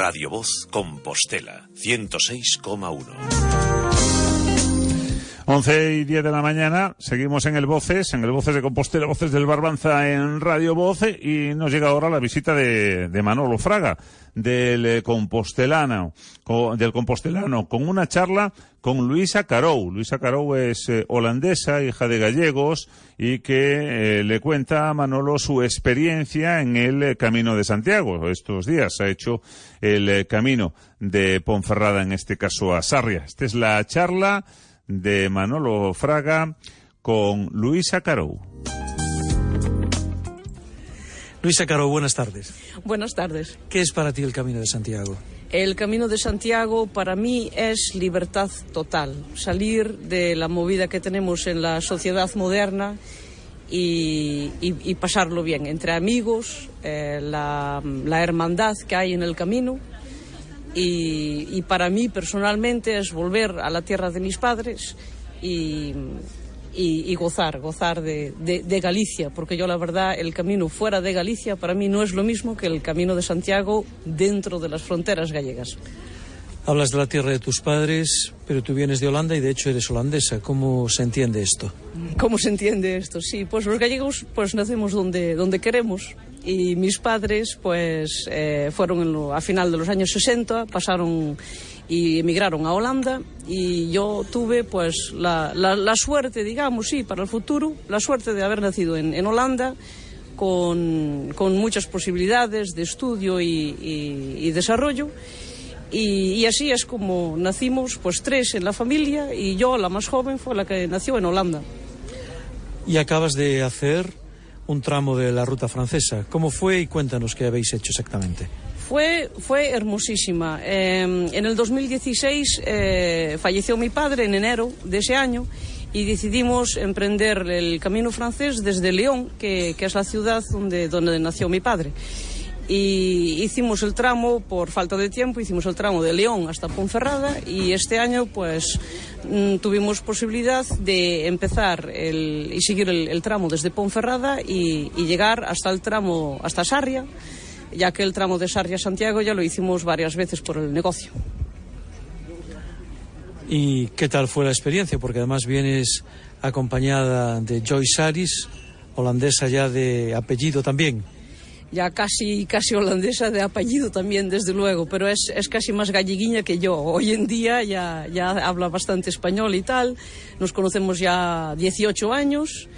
Radio Voz Compostela 106,1. 11 y 10 de la mañana, seguimos en el Voces, en el Voces de Compostela, Voces del Barbanza en Radio Voce, y nos llega ahora la visita de, de Manolo Fraga, del eh, Compostelano, co- del Compostelano, con una charla con Luisa Carou. Luisa Carou es eh, holandesa, hija de gallegos, y que eh, le cuenta a Manolo su experiencia en el Camino de Santiago. Estos días ha hecho el camino de Ponferrada, en este caso a Sarria. Esta es la charla de Manolo Fraga con Luisa Carou. Luisa Caro, buenas tardes. Buenas tardes. ¿Qué es para ti el Camino de Santiago? El Camino de Santiago para mí es libertad total, salir de la movida que tenemos en la sociedad moderna y, y- y pasarlo bien entre amigos, eh, la, la hermandad que hay en el camino y, y para mí personalmente es volver a la tierra de mis padres y, y- y gozar, gozar de, de- de Galicia, porque yo la verdad el camino fuera de Galicia para mí no es lo mismo que el camino de Santiago dentro de las fronteras gallegas. Hablas de la tierra de tus padres, pero tú vienes de Holanda y de hecho eres holandesa. ¿Cómo se entiende esto? ¿Cómo se entiende esto? Sí, pues los gallegos pues nacemos donde, donde queremos y mis padres pues eh, fueron lo- a final de los años 60, pasaron y emigraron a Holanda y yo tuve pues la, la- la suerte, digamos, sí, para el futuro, la suerte de haber nacido en, en Holanda con, con muchas posibilidades de estudio y, y- y desarrollo. Y, y así es como nacimos, pues tres en la familia y yo, la más joven, fue la que nació en Holanda. Y acabas de hacer un tramo de la ruta francesa. ¿Cómo fue y cuéntanos qué habéis hecho exactamente? Fue, fue hermosísima. Eh, en el 2016 eh, falleció mi padre en enero de ese año y decidimos emprender el camino francés desde León, que, que es la ciudad donde, donde nació mi padre. Y hicimos el tramo, por falta de tiempo, hicimos el tramo de León hasta Ponferrada y este año pues mm, tuvimos posibilidad de empezar el- y seguir el, tramo desde Ponferrada y, llegar hasta el tramo, hasta Sarria, ya que el tramo de Sarria a Santiago ya lo hicimos varias veces por el negocio. ¿Y qué tal fue la experiencia? Porque además vienes acompañada de Joyce Saris, holandesa ya de apellido también. Ya casi, casi holandesa de apellido también, desde luego, pero es, es casi más galleguiña que yo. Hoy en día ya, ya habla bastante español y tal. Nos conocemos ya 18 años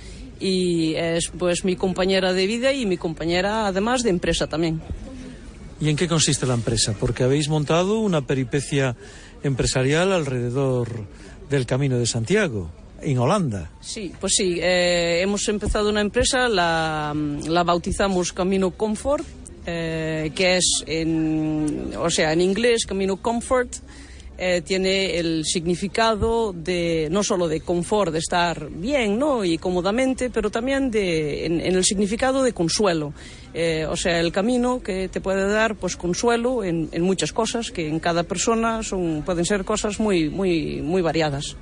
y es pues mi compañera de vida y mi compañera además de empresa también. ¿Y en qué consiste la empresa? Porque habéis montado una peripecia empresarial alrededor del Camino de Santiago, en Holanda. Sí, pues sí, eh, hemos empezado una empresa, la, la bautizamos Camino Comfort, eh, que es, en, o sea, en inglés Camino Comfort, eh, tiene el significado de no solo de confort, de estar bien ¿no? y cómodamente, pero también de, en, el significado de consuelo. Eh, o sea, el camino que te puede dar pues consuelo en, en muchas cosas, que en cada persona son, pueden ser cosas muy, muy, muy variadas.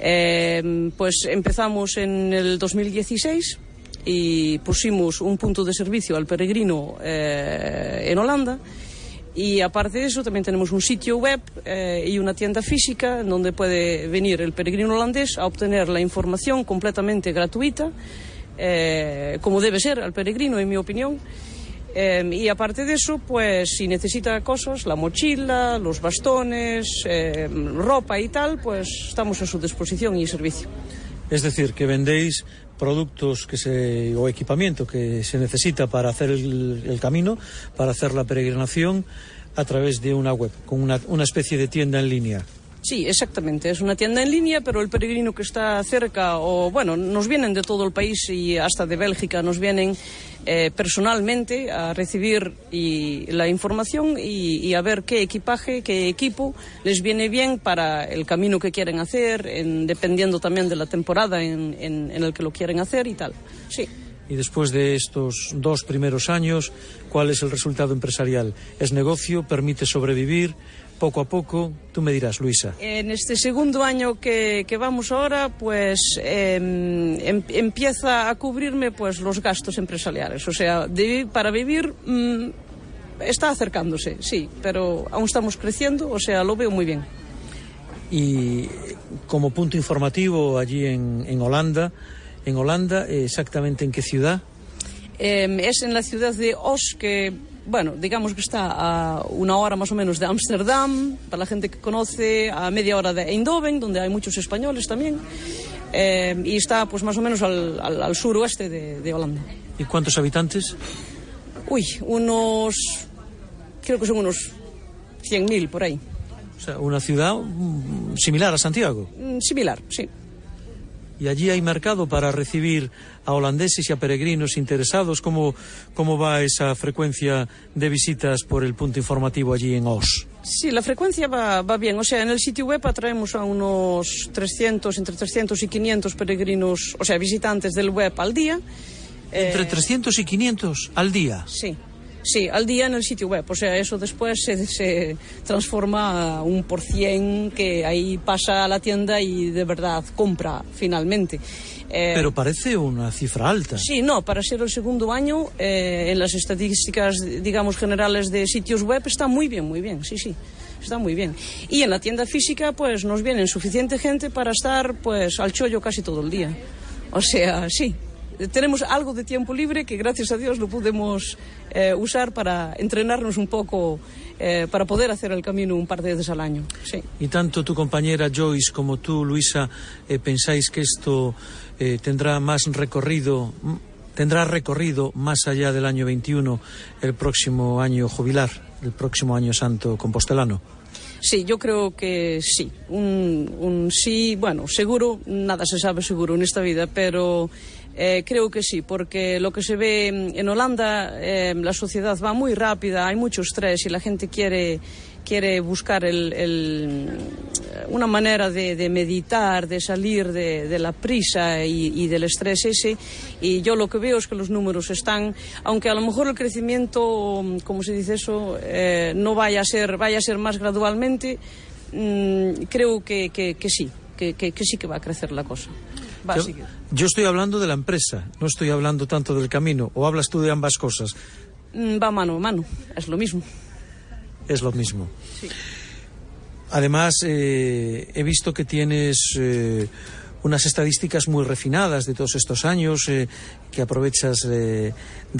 Eh, pues empezamos en el 2016 y pusimos un punto de servicio al peregrino eh, en Holanda. Y aparte de eso, también tenemos un sitio web eh, y una tienda física en donde puede venir el peregrino holandés a obtener la información completamente gratuita, eh, como debe ser al peregrino, en mi opinión. Eh, y aparte de eso, pues si necesita cosas, la mochila, los bastones, eh, ropa y tal, pues estamos a su disposición y servicio. Es decir, que vendéis productos que se, o equipamiento que se necesita para hacer el, el camino, para hacer la peregrinación a través de una web, con una, una especie de tienda en línea. Sí, exactamente. Es una tienda en línea, pero el peregrino que está cerca, o bueno, nos vienen de todo el país y hasta de Bélgica, nos vienen eh, personalmente a recibir la información y, a ver qué equipaje, qué equipo les viene bien para el camino que quieren hacer, en, dependiendo también de la temporada en, en, en el que lo quieren hacer y tal. Sí. Y después de estos dos primeros años, ¿cuál es el resultado empresarial? ¿Es negocio? ¿Permite sobrevivir? Poco a poco. Tú me dirás, Luisa. En este segundo año que, que vamos ahora, pues eh, em, empieza a cubrirme pues los gastos empresariales. O sea, de, para vivir mmm, está acercándose, sí, pero aún estamos creciendo, o sea, lo veo muy bien. Y como punto informativo allí en, en Holanda, en Holanda, exactamente en qué ciudad? Eh, es en la ciudad de Os, que bueno, digamos que está a una hora más o menos de Ámsterdam, para la gente que conoce, a media hora de Eindhoven, donde hay muchos españoles también, eh, y está pues más o menos al, al, al suroeste de, de, Holanda. ¿Y cuántos habitantes? Uy, unos, creo que son unos 100.000 por ahí. O sea, una ciudad similar a Santiago. Similar, sí. Y allí hay mercado para recibir a holandeses y a peregrinos interesados. ¿Cómo, cómo va esa frecuencia de visitas por el punto informativo allí en Os? Sí, la frecuencia va, va, bien. O sea, en el sitio web atraemos a unos 300, entre 300 y 500 peregrinos, o sea, visitantes del web al día. ¿Entre eh... 300 y 500 al día? Sí. Sí, al día en el sitio web. O sea, eso después se, se, transforma a un por cien que ahí pasa a la tienda y de verdad compra finalmente. Eh, Pero parece una cifra alta. Sí, no, para ser el segundo año, eh, en las estadísticas, digamos, generales de sitios web está muy bien, muy bien, sí, sí. Está muy bien. Y en la tienda física, pues nos viene suficiente gente para estar, pues, al chollo casi todo el día. O sea, sí, tenemos algo de tiempo libre que gracias a Dios lo podemos eh, usar para entrenarnos un poco eh, para poder hacer el camino un par de veces al año. Sí. Y tanto tu compañera Joyce como tú, Luisa, eh, pensáis que esto eh, tendrá más recorrido, tendrá recorrido más allá del año 21, el próximo año jubilar, el próximo año santo compostelano. Sí, yo creo que sí. Un, un, sí, bueno, seguro, nada se sabe seguro en esta vida, pero eh, creo que sí, porque lo que se ve en Holanda, eh, la sociedad va muy rápida, hay mucho estrés y la gente quiere, quiere buscar el, el, una manera de, meditar, de salir de, la prisa y, del estrés ese. Y yo lo que veo es que los números están, aunque a lo mejor el crecimiento, como se dice eso, eh, no vaya a ser, vaya a ser más gradualmente, creo que, que, sí, que, sí que va a crecer la cosa. Va yo, yo, estoy hablando de la empresa, no estoy hablando tanto del camino. ¿O hablas tú de ambas cosas? Mm, va mano a mano, es lo mismo. Es lo mismo. Sí. Además, eh, he visto que tienes eh, unas estadísticas muy refinadas de todos estos años eh, que aprovechas de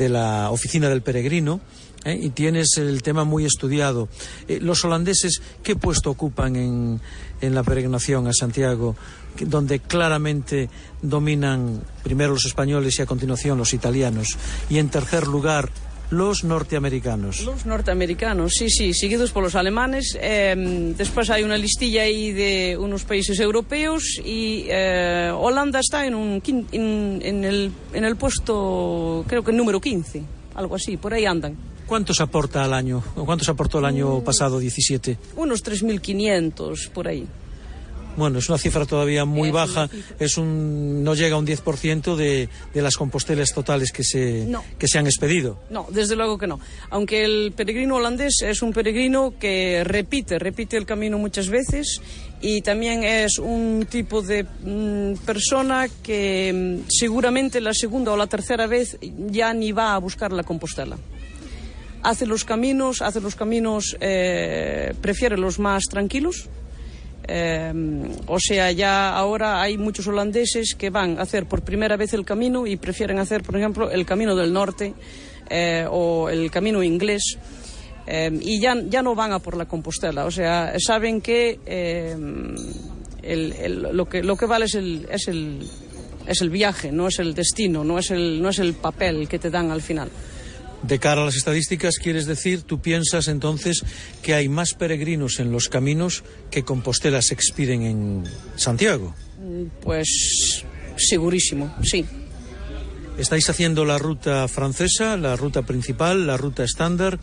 la oficina del peregrino. ¿eh? y tienes el tema muy estudiado. Eh, los holandeses, ¿qué puesto ocupan en, en la peregrinación a Santiago? donde claramente dominan primero los españoles y a continuación los italianos. Y en tercer lugar, los norteamericanos. Los norteamericanos, sí, sí, seguidos por los alemanes. Eh, después hay una listilla ahí de unos países europeos y eh, Holanda está en, un, en, en, el, en el puesto, creo que número 15, algo así, por ahí andan. ¿Cuántos aporta al año? ¿Cuántos aportó el año pasado, 17? Unos 3.500 por ahí. Bueno, es una cifra todavía muy es baja, es un, no llega a un 10% de, de las compostelas totales que se, no. que se han expedido. No, desde luego que no. Aunque el peregrino holandés es un peregrino que repite, repite el camino muchas veces y también es un tipo de mm, persona que mm, seguramente la segunda o la tercera vez ya ni va a buscar la compostela hace los caminos, hace los caminos, eh, prefiere los más tranquilos. Eh, o sea, ya ahora hay muchos holandeses que van a hacer por primera vez el camino y prefieren hacer, por ejemplo, el camino del norte eh, o el camino inglés. y ya, ya no van a por la Compostela, o sea, saben que, el, el, lo, que lo que vale es el, es el, es el viaje, no es el destino, no es el, no es el papel que te dan al final. De cara a las estadísticas, quieres decir, tú piensas entonces que hay más peregrinos en los caminos que Compostela se expiden en Santiago. Pues segurísimo, sí. Estáis haciendo la ruta francesa, la ruta principal, la ruta estándar.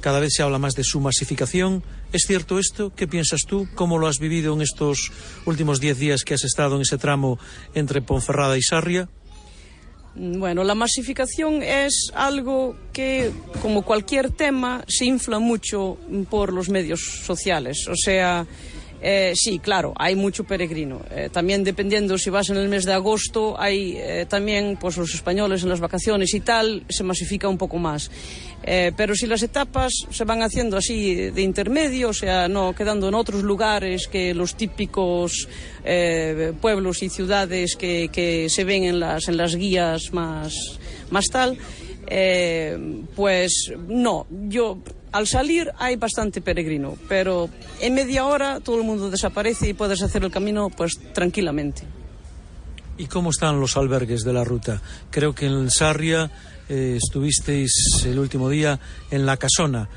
Cada vez se habla más de su masificación. ¿Es cierto esto? ¿Qué piensas tú? ¿Cómo lo has vivido en estos últimos diez días que has estado en ese tramo entre Ponferrada y Sarria? Bueno, la masificación es algo que, como cualquier tema, se infla mucho por los medios sociales. O sea, eh, sí, claro, hay mucho peregrino. Eh, también dependiendo si vas en el mes de agosto, hay eh, también pues los españoles en las vacaciones y tal, se masifica un poco más. Pero si las etapas se van haciendo así de intermedio, o sea, no quedando en otros lugares que los típicos pueblos y ciudades que, que, se ven en las, en las guías más, más tal, pues no, yo al salir hay bastante peregrino, pero en media hora todo el mundo desaparece y puedes hacer el camino pues tranquilamente. ¿Y cómo están los albergues de la ruta? Creo que en Sarria eh, estuvisteis el último día en la Casona.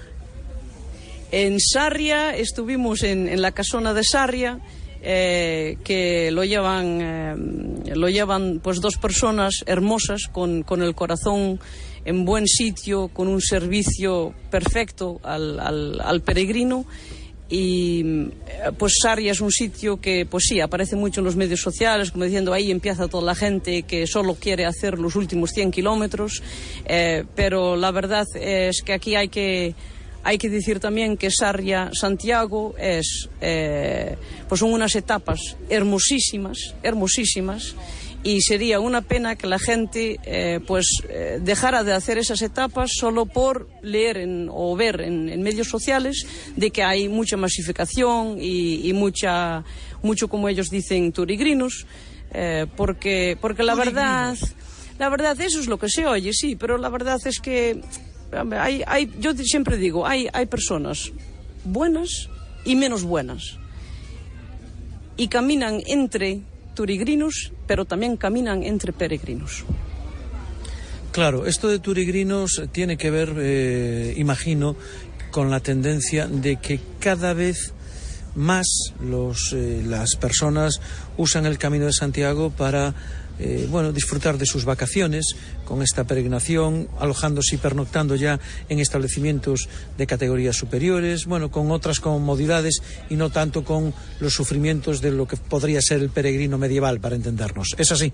En Sarria estuvimos en, en la Casona de Sarria. Eh, que lo llevan eh, lo llevan pues dos personas hermosas con, con, el corazón en buen sitio con un servicio perfecto al, al, al peregrino. Y pues Sarria es un sitio que pues sí aparece mucho en los medios sociales como diciendo ahí empieza toda la gente que solo quiere hacer los últimos 100 kilómetros eh, pero la verdad es que aquí hay que hay que decir también que Sarria Santiago es eh, pues son unas etapas hermosísimas hermosísimas y sería una pena que la gente eh, pues eh, dejara de hacer esas etapas solo por leer en, o ver en, en, medios sociales de que hay mucha masificación y, y mucha mucho como ellos dicen turigrinos eh, porque porque la verdad la verdad eso es lo que se oye sí pero la verdad es que hay, hay yo siempre digo hay hay personas buenas y menos buenas y caminan entre turigrinos, pero también caminan entre peregrinos. Claro, esto de turigrinos tiene que ver, eh, imagino, con la tendencia de que cada vez más los, eh, las personas usan el Camino de Santiago para eh, bueno, disfrutar de sus vacaciones con esta peregrinación, alojándose y pernoctando ya en establecimientos de categorías superiores, bueno, con otras comodidades y no tanto con los sufrimientos de lo que podría ser el peregrino medieval, para entendernos. ¿Es así?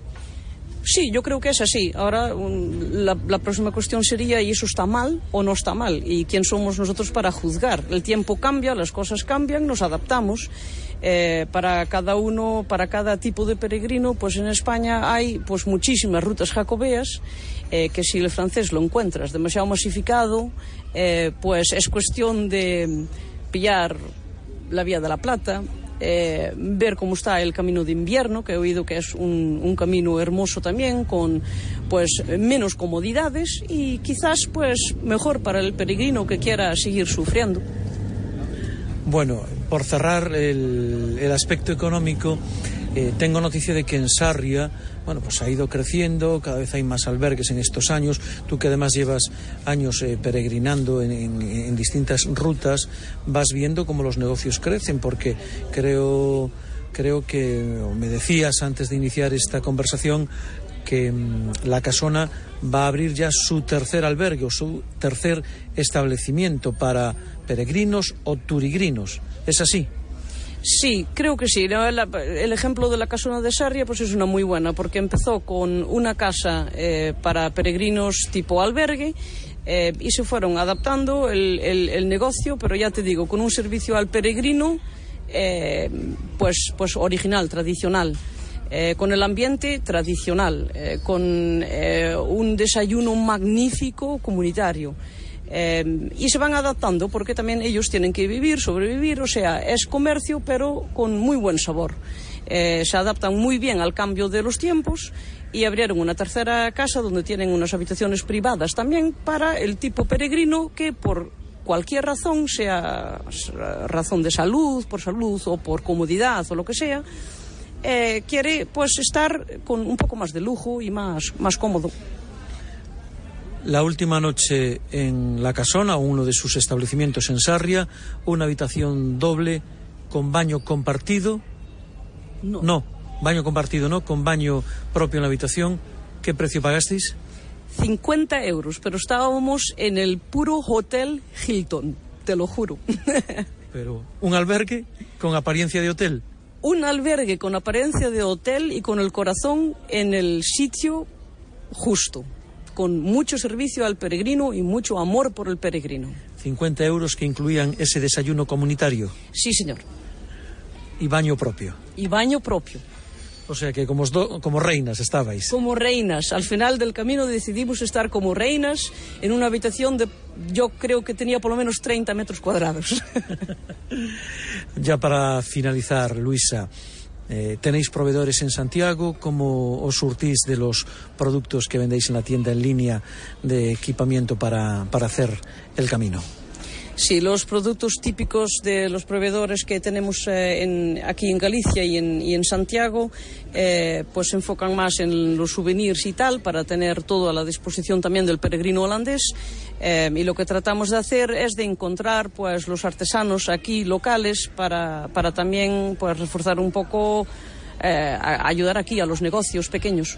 Sí, yo creo que es así. Ahora un, la, próxima cuestión sería, ¿y eso está mal o no está mal? ¿Y quién somos nosotros para juzgar? El tiempo cambia, las cosas cambian, nos adaptamos. Eh, para cada uno, para cada tipo de peregrino, pues en España hay pues muchísimas rutas jacobeas eh, que si el francés lo encuentras demasiado masificado, eh, pues es cuestión de pillar la vía de la Plata, eh, ver cómo está el camino de invierno, que he oído que es un, camino hermoso también, con pues menos comodidades y quizás pues mejor para el peregrino que quiera seguir sufriendo. Bueno, por cerrar el aspecto económico, eh, tengo noticia de que en Sarria, bueno, pues ha ido creciendo, cada vez hay más albergues en estos años. Tú que además llevas años eh, peregrinando en, en, distintas rutas, vas viendo cómo los negocios crecen, porque creo, creo que, me decías antes de iniciar esta conversación, que mmm, la casona va a abrir ya su tercer albergue o su tercer establecimiento para peregrinos o turigrinos. ¿Es así? Sí, creo que sí. El, ejemplo de la casona de Sarria pues es una muy buena porque empezó con una casa eh, para peregrinos tipo albergue eh, y se fueron adaptando el, el, el, negocio, pero ya te digo, con un servicio al peregrino eh, pues, pues original, tradicional. Eh, con el ambiente tradicional, eh, con eh, un desayuno magnífico comunitario. Eh, y se van adaptando porque también ellos tienen que vivir, sobrevivir, o sea, es comercio pero con muy buen sabor. Eh, se adaptan muy bien al cambio de los tiempos y abrieron una tercera casa donde tienen unas habitaciones privadas también para el tipo peregrino que por cualquier razón, sea razón de salud, por salud o por comodidad o lo que sea, eh, quiere pues estar con un poco más de lujo y más, más cómodo. La última noche en La Casona, uno de sus establecimientos en Sarria, una habitación doble con baño compartido. No. No, baño compartido no, con baño propio en la habitación. ¿Qué precio pagasteis? 50 euros, pero estábamos en el puro Hotel Hilton, te lo juro. Pero un albergue con apariencia de hotel. Un albergue con apariencia de hotel y con el corazón en el sitio justo, con mucho servicio al peregrino y mucho amor por el peregrino. 50 euros que incluían ese desayuno comunitario Sí, señor. y baño propio. Y baño propio. O sea que como, do- como reinas estabais. Como reinas. Al final del camino decidimos estar como reinas en una habitación de, yo creo que tenía por lo menos 30 metros cuadrados. Ya para finalizar, Luisa, eh, ¿tenéis proveedores en Santiago? ¿Cómo os surtís de los productos que vendéis en la tienda en línea de equipamiento para, para hacer el camino? Sí, los productos típicos de los proveedores que tenemos eh, aquí en Galicia y en, Santiago, eh, pues se enfocan más en los souvenirs y tal, para tener todo a la disposición también del peregrino holandés. Eh, y lo que tratamos de hacer es de encontrar pues los artesanos aquí locales para, para también pues reforzar un poco, eh, ayudar aquí a los negocios pequeños.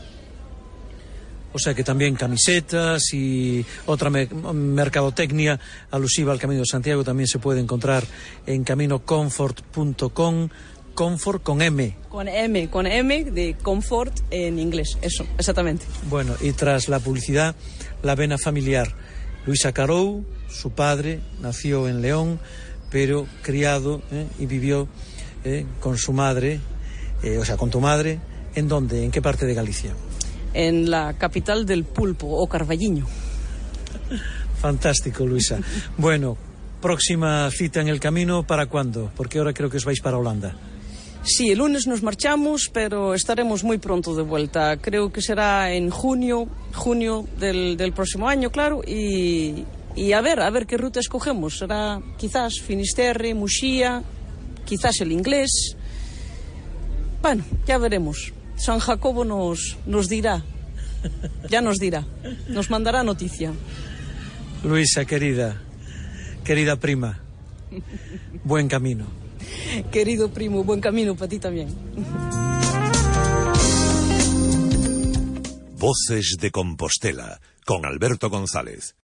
O sea que también camisetas y otra me- mercadotecnia alusiva al Camino de Santiago también se puede encontrar en caminocomfort.com, comfort con M. Con M, con M de confort en inglés, eso, exactamente. Bueno, y tras la publicidad, la vena familiar. Luisa Carou, su padre, nació en León, pero criado ¿eh? y vivió ¿eh? con su madre, eh, o sea, con tu madre, ¿en dónde? ¿En qué parte de Galicia? En la capital del pulpo, o Carballiño. Fantástico, Luisa. Bueno, próxima cita en el camino, ¿para cuándo? Porque ahora creo que os vais para Holanda. Sí, el lunes nos marchamos, pero estaremos muy pronto de vuelta. Creo que será en junio, junio del, del próximo año, claro, y, y a ver, a ver qué ruta escogemos. Será quizás Finisterre, Muxía, quizás el inglés. Bueno, ya veremos. San Jacobo nos, nos dirá, ya nos dirá, nos mandará noticia. Luisa, querida, querida prima, buen camino. Querido primo, buen camino para ti también. Voces de Compostela con Alberto González.